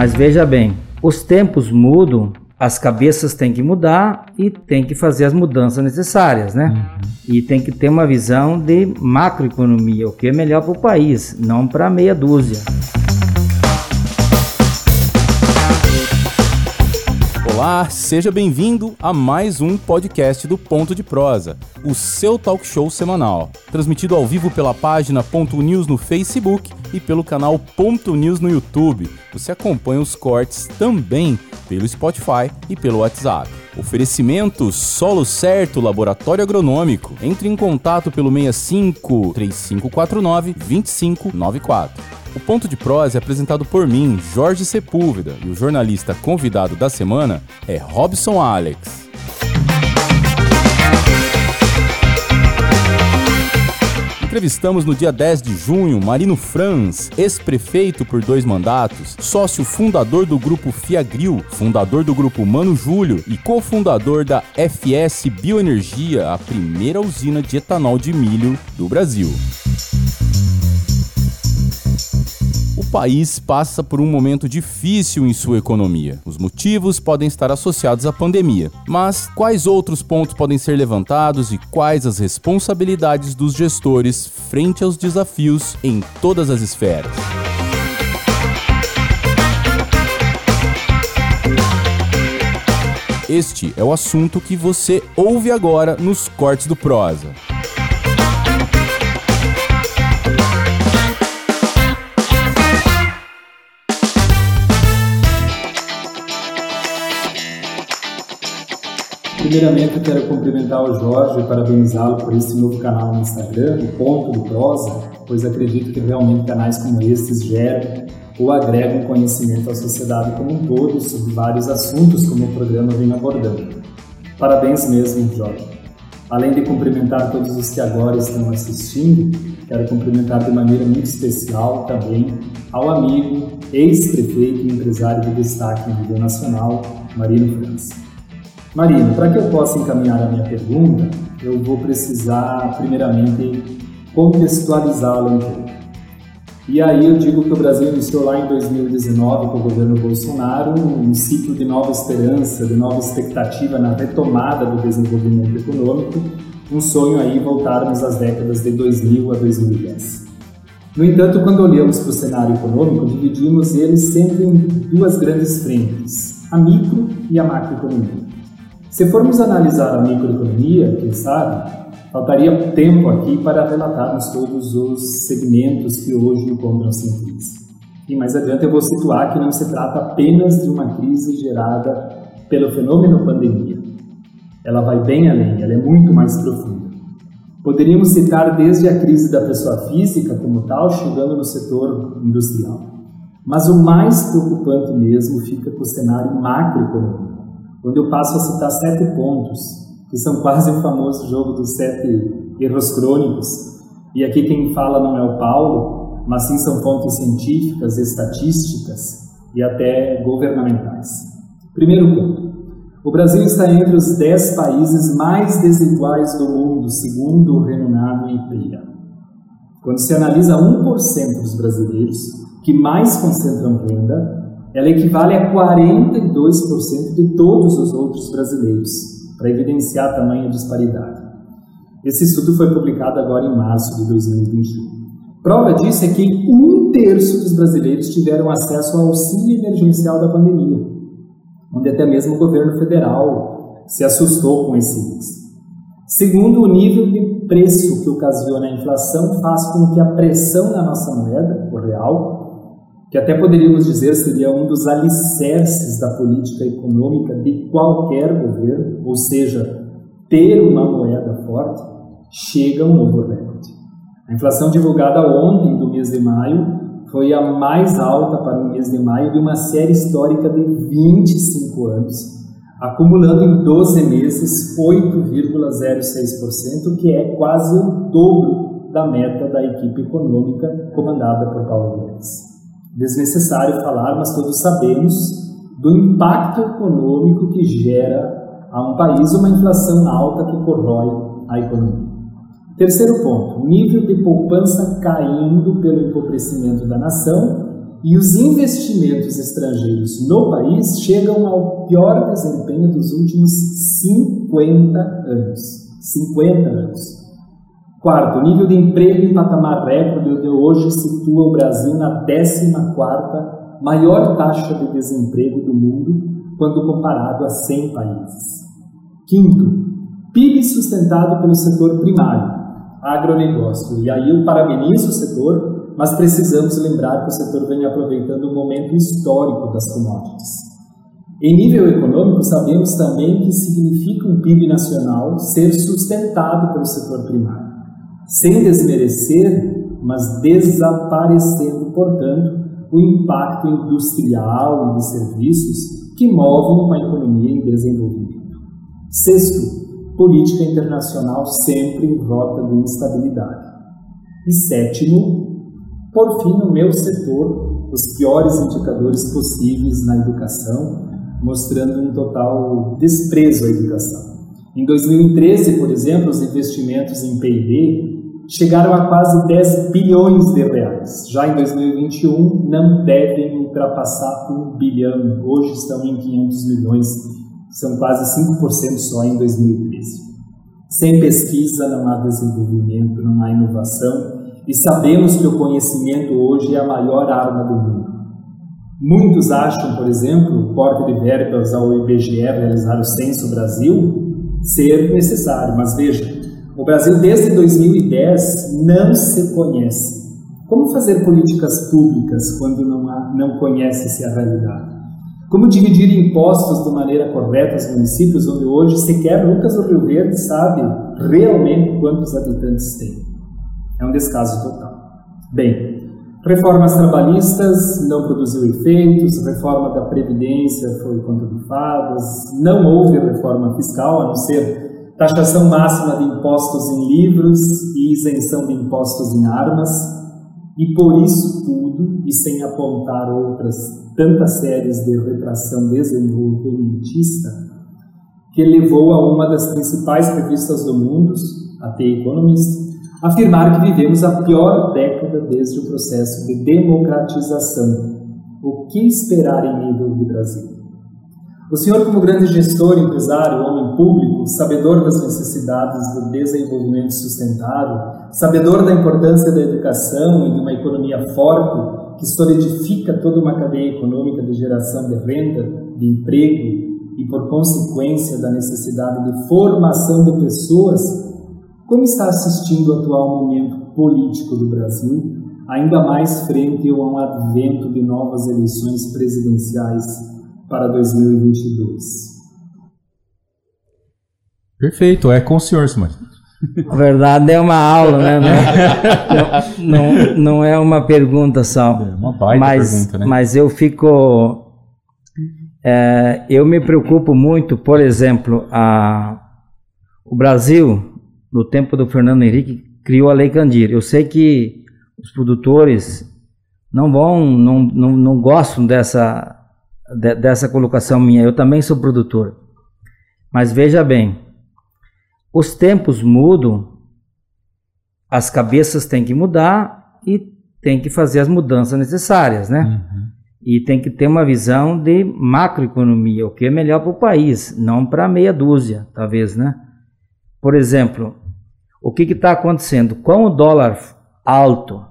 Mas veja bem, os tempos mudam, as cabeças têm que mudar e tem que fazer as mudanças necessárias, né? Uhum. E tem que ter uma visão de macroeconomia, o que é melhor para o país, não para meia dúzia. Olá, seja bem-vindo a mais um podcast do Ponto de Prosa, o seu talk show semanal, transmitido ao vivo pela página Ponto News no Facebook e pelo canal Ponto News no YouTube. Você acompanha os cortes também pelo Spotify e pelo WhatsApp. Oferecimento Solo Certo Laboratório Agronômico. Entre em contato pelo 65 3549 2594. O Ponto de Prosa é apresentado por mim, Jorge Sepúlveda, e o jornalista convidado da semana é Robson Alex. Entrevistamos no dia 10 de junho Marino Franz, ex-prefeito por dois mandatos, sócio fundador do grupo Fiagril, fundador do grupo Mano Júlio e cofundador da FS Bioenergia, a primeira usina de etanol de milho do Brasil. País passa por um momento difícil em sua economia. Os motivos podem estar associados à pandemia, mas quais outros pontos podem ser levantados e quais as responsabilidades dos gestores frente aos desafios em todas as esferas? Este é o assunto que você ouve agora nos cortes do Prosa. Primeiramente, eu quero cumprimentar o Jorge e parabenizá-lo por esse novo canal no Instagram, o Ponto do Prosa, pois acredito que realmente canais como estes geram ou agregam conhecimento à sociedade como um todo sobre vários assuntos como o programa vem abordando. Parabéns mesmo, Jorge. Além de cumprimentar todos os que agora estão assistindo, quero cumprimentar de maneira muito especial também ao amigo, ex-prefeito e empresário de destaque em nível nacional, Marino França. Marina, para que eu possa encaminhar a minha pergunta, eu vou precisar, primeiramente, contextualizá-la um pouco. E aí eu digo que o Brasil iniciou lá em 2019 com o governo Bolsonaro um ciclo de nova esperança, de nova expectativa na retomada do desenvolvimento econômico, um sonho aí voltarmos às décadas de 2000 a 2010. No entanto, quando olhamos para o cenário econômico, dividimos ele sempre em duas grandes frentes, a micro e a macroeconomia. Se formos analisar a microeconomia, quem sabe, faltaria tempo aqui para relatarmos todos os segmentos que hoje encontram-se em crise. E mais adiante eu vou situar que não se trata apenas de uma crise gerada pelo fenômeno pandemia. Ela vai bem além, ela é muito mais profunda. Poderíamos citar desde a crise da pessoa física como tal, chegando no setor industrial. Mas o mais preocupante mesmo fica com o cenário macroeconômico onde eu passo a citar sete pontos, que são quase o famoso jogo dos sete erros crônicos. E aqui quem fala não é o Paulo, mas sim são fontes científicas, estatísticas e até governamentais. Primeiro ponto. O Brasil está entre os dez países mais desiguais do mundo, segundo o renomado IPEA. Quando se analisa 1% dos brasileiros que mais concentram renda, ela equivale a 42% de todos os outros brasileiros, para evidenciar a tamanha disparidade. Esse estudo foi publicado agora em março de 2021. Prova disso é que um terço dos brasileiros tiveram acesso ao auxílio emergencial da pandemia, onde até mesmo o governo federal se assustou com esse índice. Segundo, o nível de preço que ocasiona a inflação faz com que a pressão na nossa moeda, o real, que até poderíamos dizer seria um dos alicerces da política econômica de qualquer governo, ou seja, ter uma moeda forte, chega um novo recorde. A inflação divulgada ontem do mês de maio foi a mais alta para o mês de maio de uma série histórica de 25 anos, acumulando em 12 meses 8,06%, que é quase o dobro da meta da equipe econômica comandada por Paulo Guedes desnecessário falar, mas todos sabemos do impacto econômico que gera a um país uma inflação alta que corrói a economia. Terceiro ponto, nível de poupança caindo pelo empobrecimento da nação e os investimentos estrangeiros no país chegam ao pior desempenho dos últimos 50 anos. 50 anos. Quarto, nível de emprego em patamar recorde de hoje situa o Brasil na 14 maior taxa de desemprego do mundo quando comparado a 100 países. Quinto, PIB sustentado pelo setor primário, agronegócio. E aí eu parabenizo o setor, mas precisamos lembrar que o setor vem aproveitando o momento histórico das commodities. Em nível econômico, sabemos também que significa um PIB nacional ser sustentado pelo setor primário, sem desmerecer, mas desaparecendo, portanto, o impacto industrial e de serviços que movem uma economia em desenvolvimento. Sexto, política internacional sempre em rota de instabilidade. E sétimo, por fim, no meu setor, os piores indicadores possíveis na educação, mostrando um total desprezo à educação. Em 2013, por exemplo, os investimentos em PIB chegaram a quase 10 bilhões de reais. Já em 2021, não devem ultrapassar um bilhão. Hoje estão em 500 milhões são quase 5% só em 2013. Sem pesquisa não há desenvolvimento, não há inovação, e sabemos que o conhecimento hoje é a maior arma do mundo. Muitos acham, por exemplo, o corte de verbas ao IBGE realizar o Censo Brasil ser necessário, mas veja, o Brasil desde 2010 não se conhece. Como fazer políticas públicas quando não, não conhece-se a realidade? Como dividir impostos de maneira correta aos municípios onde hoje sequer Lucas do Rio Verde sabe realmente quantos habitantes tem? É um descaso total. Bem, reformas trabalhistas não produziu efeitos, reforma da Previdência foi contra não houve reforma fiscal, a não ser taxação máxima de impostos em livros e isenção de impostos em armas, e por isso tudo, e sem apontar outras tantas séries de retração desenvolvimentista que levou a uma das principais revistas do mundo, a The Economist, afirmar que vivemos a pior década desde o processo de democratização. O que esperar em nível de Brasil? O senhor, como grande gestor, empresário, homem público, sabedor das necessidades do desenvolvimento sustentável, sabedor da importância da educação e de uma economia forte, que solidifica toda uma cadeia econômica de geração de renda, de emprego e, por consequência, da necessidade de formação de pessoas, como está assistindo o atual momento político do Brasil, ainda mais frente a um advento de novas eleições presidenciais para 2022? Perfeito, é com o senhor, Simone. Na verdade, é uma aula, né? Não, não, não é uma pergunta só. É uma baita mas, pergunta, né? Mas eu fico. É, eu me preocupo muito, por exemplo, a, o Brasil, no tempo do Fernando Henrique, criou a Lei Candir. Eu sei que os produtores não vão, não, não, não gostam dessa, de, dessa colocação minha. Eu também sou produtor. Mas veja bem, os tempos mudam, as cabeças têm que mudar e tem que fazer as mudanças necessárias, né? Uhum. E tem que ter uma visão de macroeconomia, o que é melhor para o país, não para meia dúzia, talvez, né? Por exemplo, o que está acontecendo? Com o dólar alto,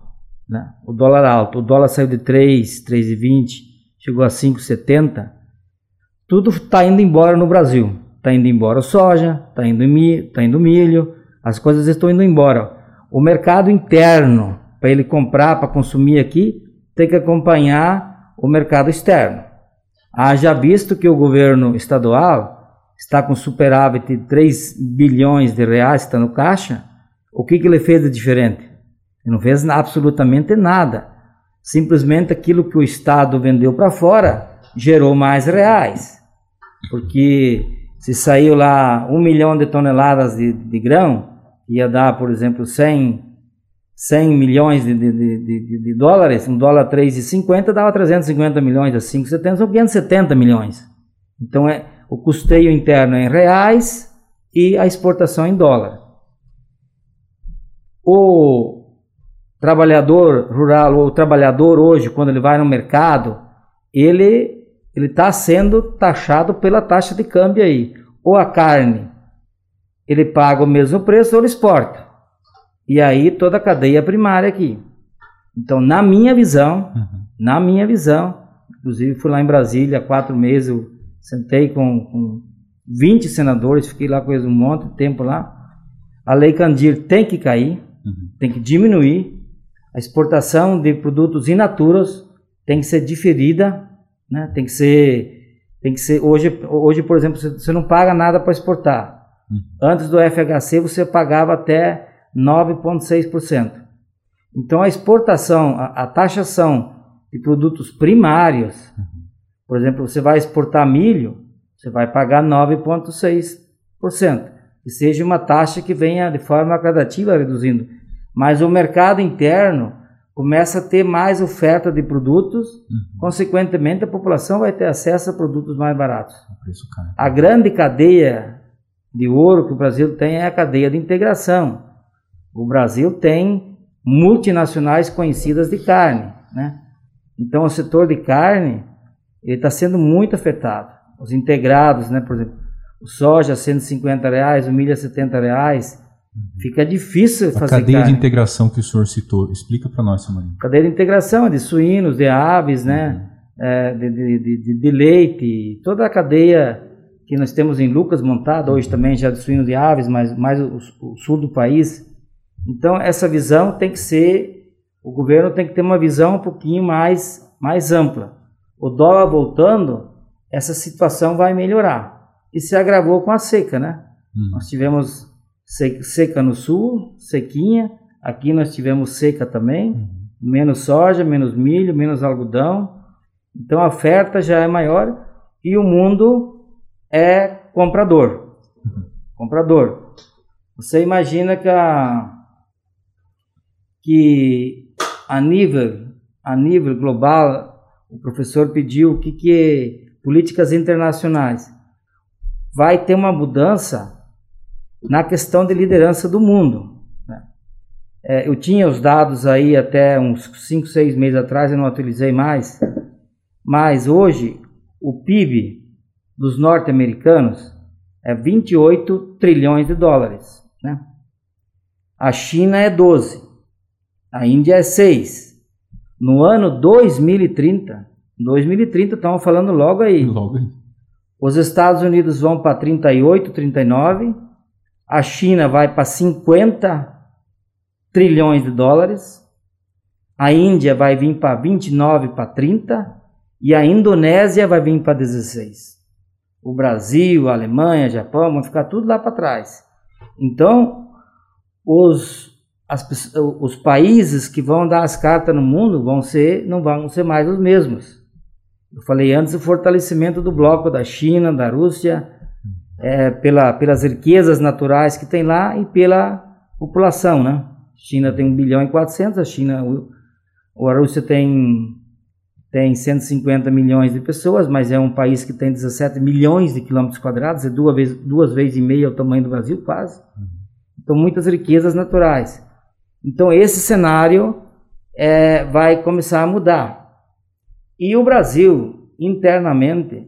né? o dólar alto, o dólar saiu de 3, 3,20, chegou a 5,70, tudo está indo embora no Brasil. Está indo embora soja, está indo, tá indo milho, as coisas estão indo embora. O mercado interno, para ele comprar, para consumir aqui, tem que acompanhar o mercado externo. Haja visto que o governo estadual está com superávit de 3 bilhões de reais, está no caixa, o que, que ele fez de diferente? Ele não fez absolutamente nada. Simplesmente aquilo que o Estado vendeu para fora gerou mais reais. Porque se saiu lá um milhão de toneladas de, de grão, ia dar, por exemplo, 100, 100 milhões de, de, de, de dólares, um dólar 3,50 dava 350 milhões, a 5,70 são 570 milhões. Então é o custeio interno é em reais e a exportação em dólar. O, trabalhador rural ou trabalhador hoje, quando ele vai no mercado, ele ele está sendo taxado pela taxa de câmbio aí. Ou a carne, ele paga o mesmo preço ou ele exporta. E aí toda a cadeia primária aqui. Então, na minha visão, uhum. na minha visão, inclusive fui lá em Brasília há quatro meses, eu sentei com, com 20 senadores, fiquei lá com eles um monte de tempo lá. A lei Candir tem que cair, uhum. tem que diminuir. A exportação de produtos in naturas tem que ser diferida, né? Tem que ser, tem que ser hoje, hoje por exemplo, você não paga nada para exportar. Uhum. Antes do FHC você pagava até 9,6%. Então a exportação, a, a, taxação de produtos primários, uhum. por exemplo, você vai exportar milho, você vai pagar 9,6%. Que seja uma taxa que venha de forma gradativa reduzindo. Mas o mercado interno começa a ter mais oferta de produtos, uhum. consequentemente a população vai ter acesso a produtos mais baratos. A grande cadeia de ouro que o Brasil tem é a cadeia de integração. O Brasil tem multinacionais conhecidas de carne, né? Então o setor de carne ele está sendo muito afetado. Os integrados, né? Por exemplo, o soja a 150 reais, o milho a 70 reais. Uhum. Fica difícil fazer A cadeia carne. de integração que o senhor citou, explica para nós, Samarinho. Cadeia de integração é de suínos, de aves, né? Uhum. É, de, de, de, de, leite, toda a cadeia que nós temos em Lucas montada, hoje uhum. também já de suínos e aves, mas mais o, o sul do país, então, essa visão tem que ser, o governo tem que ter uma visão um pouquinho mais, mais ampla. O dólar voltando, essa situação vai melhorar. E se agravou com a seca, né? Hum. Nós tivemos seca no sul, sequinha, aqui nós tivemos seca também, hum. menos soja, menos milho, menos algodão. Então a oferta já é maior e o mundo é comprador. Uhum. Comprador. Você imagina que a, que a nível, a nível global, o professor pediu o que, que é políticas internacionais. Vai ter uma mudança na questão de liderança do mundo. Né? É, eu tinha os dados aí até uns 5, 6 meses atrás, eu não utilizei mais, mas hoje o PIB dos norte-americanos é 28 trilhões de dólares. Né? A China é 12. A Índia é 6. No ano 2030, 2030 estamos falando logo aí. Logo aí. Os Estados Unidos vão para 38, 39. A China vai para 50 trilhões de dólares. A Índia vai vir para 29 para 30 e a Indonésia vai vir para 16. O Brasil, a Alemanha, Japão vão ficar tudo lá para trás. Então, os as, os países que vão dar as cartas no mundo vão ser, não vão ser mais os mesmos. Eu falei antes o fortalecimento do bloco da China, da Rússia, é, pela, pelas riquezas naturais que tem lá e pela população, né? China tem 1 bilhão e 400, a China, o, a Rússia tem tem 150 milhões de pessoas, mas é um país que tem 17 milhões de quilômetros quadrados, é duas vezes, duas vezes e meia o tamanho do Brasil, quase. Então, muitas riquezas naturais. Então esse cenário é, vai começar a mudar. E o Brasil, internamente,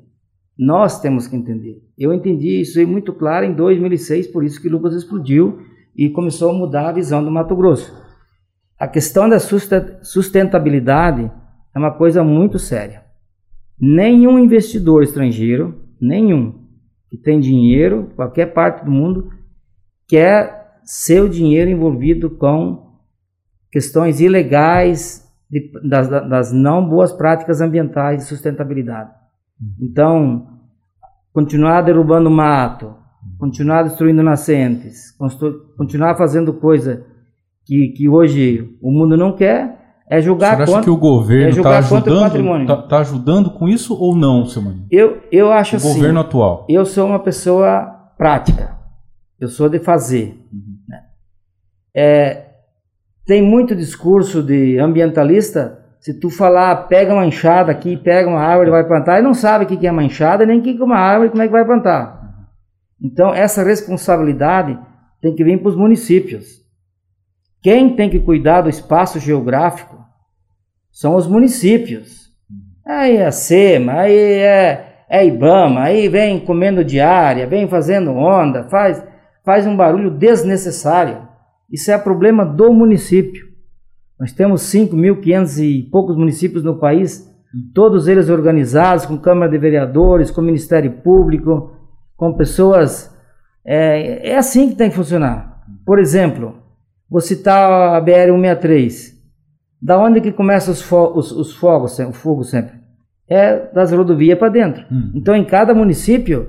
nós temos que entender. Eu entendi isso muito claro em 2006, por isso que Lucas explodiu e começou a mudar a visão do Mato Grosso. A questão da sustentabilidade é uma coisa muito séria. Nenhum investidor estrangeiro, nenhum, que tem dinheiro, qualquer parte do mundo, quer seu dinheiro envolvido com questões ilegais de, das, das, não boas práticas ambientais de sustentabilidade. Uhum. Então, continuar derrubando mato, continuar destruindo nascentes, continuar fazendo coisa que, que hoje o mundo não quer, é julgar Você acha contra, que o governo está é tá ajudando, tá, tá, ajudando com isso ou não, seu mano? Eu, eu acho o assim. O governo atual. Eu sou uma pessoa prática. Eu sou de fazer. Uhum. É, tem muito discurso de ambientalista. Se tu falar, pega uma enxada aqui, pega uma árvore, vai plantar, ele não sabe o que é uma enxada, nem o que é uma árvore, como é que vai plantar. Então, essa responsabilidade tem que vir para os municípios. Quem tem que cuidar do espaço geográfico são os municípios. Aí é SEMA, aí é, é IBAMA, aí vem comendo diária, vem fazendo onda, faz, faz um barulho desnecessário. Isso é problema do município. Nós temos 5.500 e poucos municípios no país, todos eles organizados, com Câmara de Vereadores, com Ministério Público, com pessoas. É, é assim que tem que funcionar. Por exemplo, vou citar a BR-163. Da onde que começam os, fo os, os fogos, o fogo sempre? É das rodovias para dentro. Hum. Então, em cada município,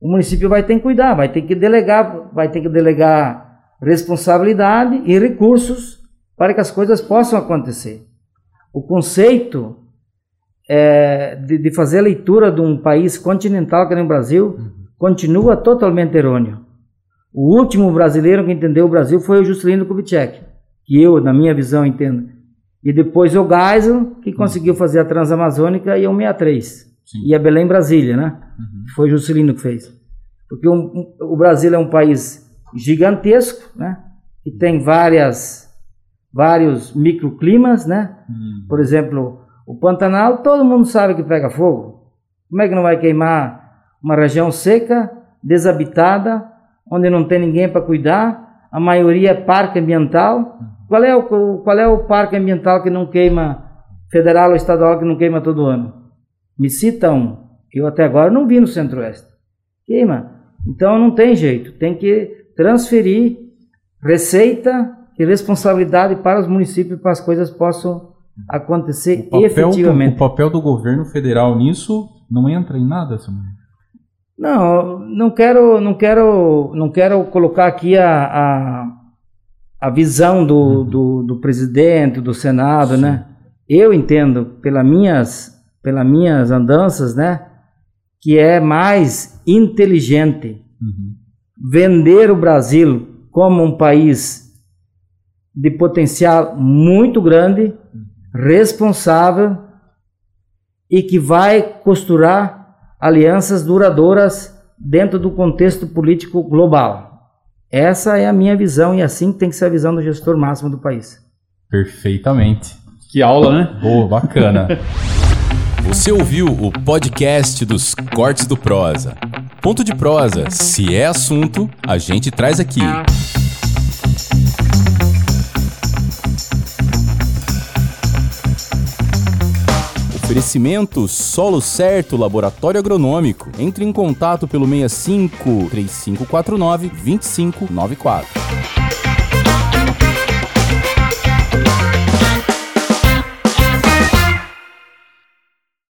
o município vai ter que cuidar, vai ter que delegar, vai ter que delegar responsabilidade e recursos para que as coisas possam acontecer. O conceito é, de, de, fazer a leitura de um país continental que nem o Brasil uhum. continua totalmente errôneo. O último brasileiro que entendeu o Brasil foi o Juscelino Kubitschek, que eu, na minha visão, entendo. E depois o Geisel, que uhum. conseguiu fazer a Transamazônica e o 63. Sim. E a Belém-Brasília, né? Uhum. Foi o Juscelino que fez. Porque um, um, o Brasil é um país gigantesco, né? Que tem várias, vários microclimas, né? Uhum. Por exemplo, o Pantanal, todo mundo sabe que pega fogo. Como é que não vai queimar uma região seca, desabitada, onde não tem ninguém para cuidar? A maioria é parque ambiental. Qual é, o, qual é o parque ambiental que não queima, federal ou estadual, que não queima todo ano? Me cita um, que eu até agora não vi no Centro-Oeste. Queima. Então não tem jeito, tem que transferir receita e responsabilidade para os municípios para as coisas possam acontecer o efetivamente. Do, o papel do governo federal nisso não entra em nada, Samuel? Não, não quero, não quero, não quero colocar aqui a, a, a visão do, uhum. do, do, presidente, do Senado, Sim. né? Eu entendo, pelas minhas, pelas minhas andanças, né? Que é mais inteligente uhum. vender o Brasil como um país de potencial muito grande responsável e que vai costurar alianças duradouras dentro do contexto político global. Essa é a minha visão e assim tem que ser a visão do gestor máximo do país. Perfeitamente. Que aula, né? Boa, bacana. Você ouviu o podcast dos Cortes do Prosa. Ponto de prosa, se é assunto, a gente traz aqui. Oferecimento Solo Certo Laboratório Agronômico. Entre em contato pelo 65 3549 2594.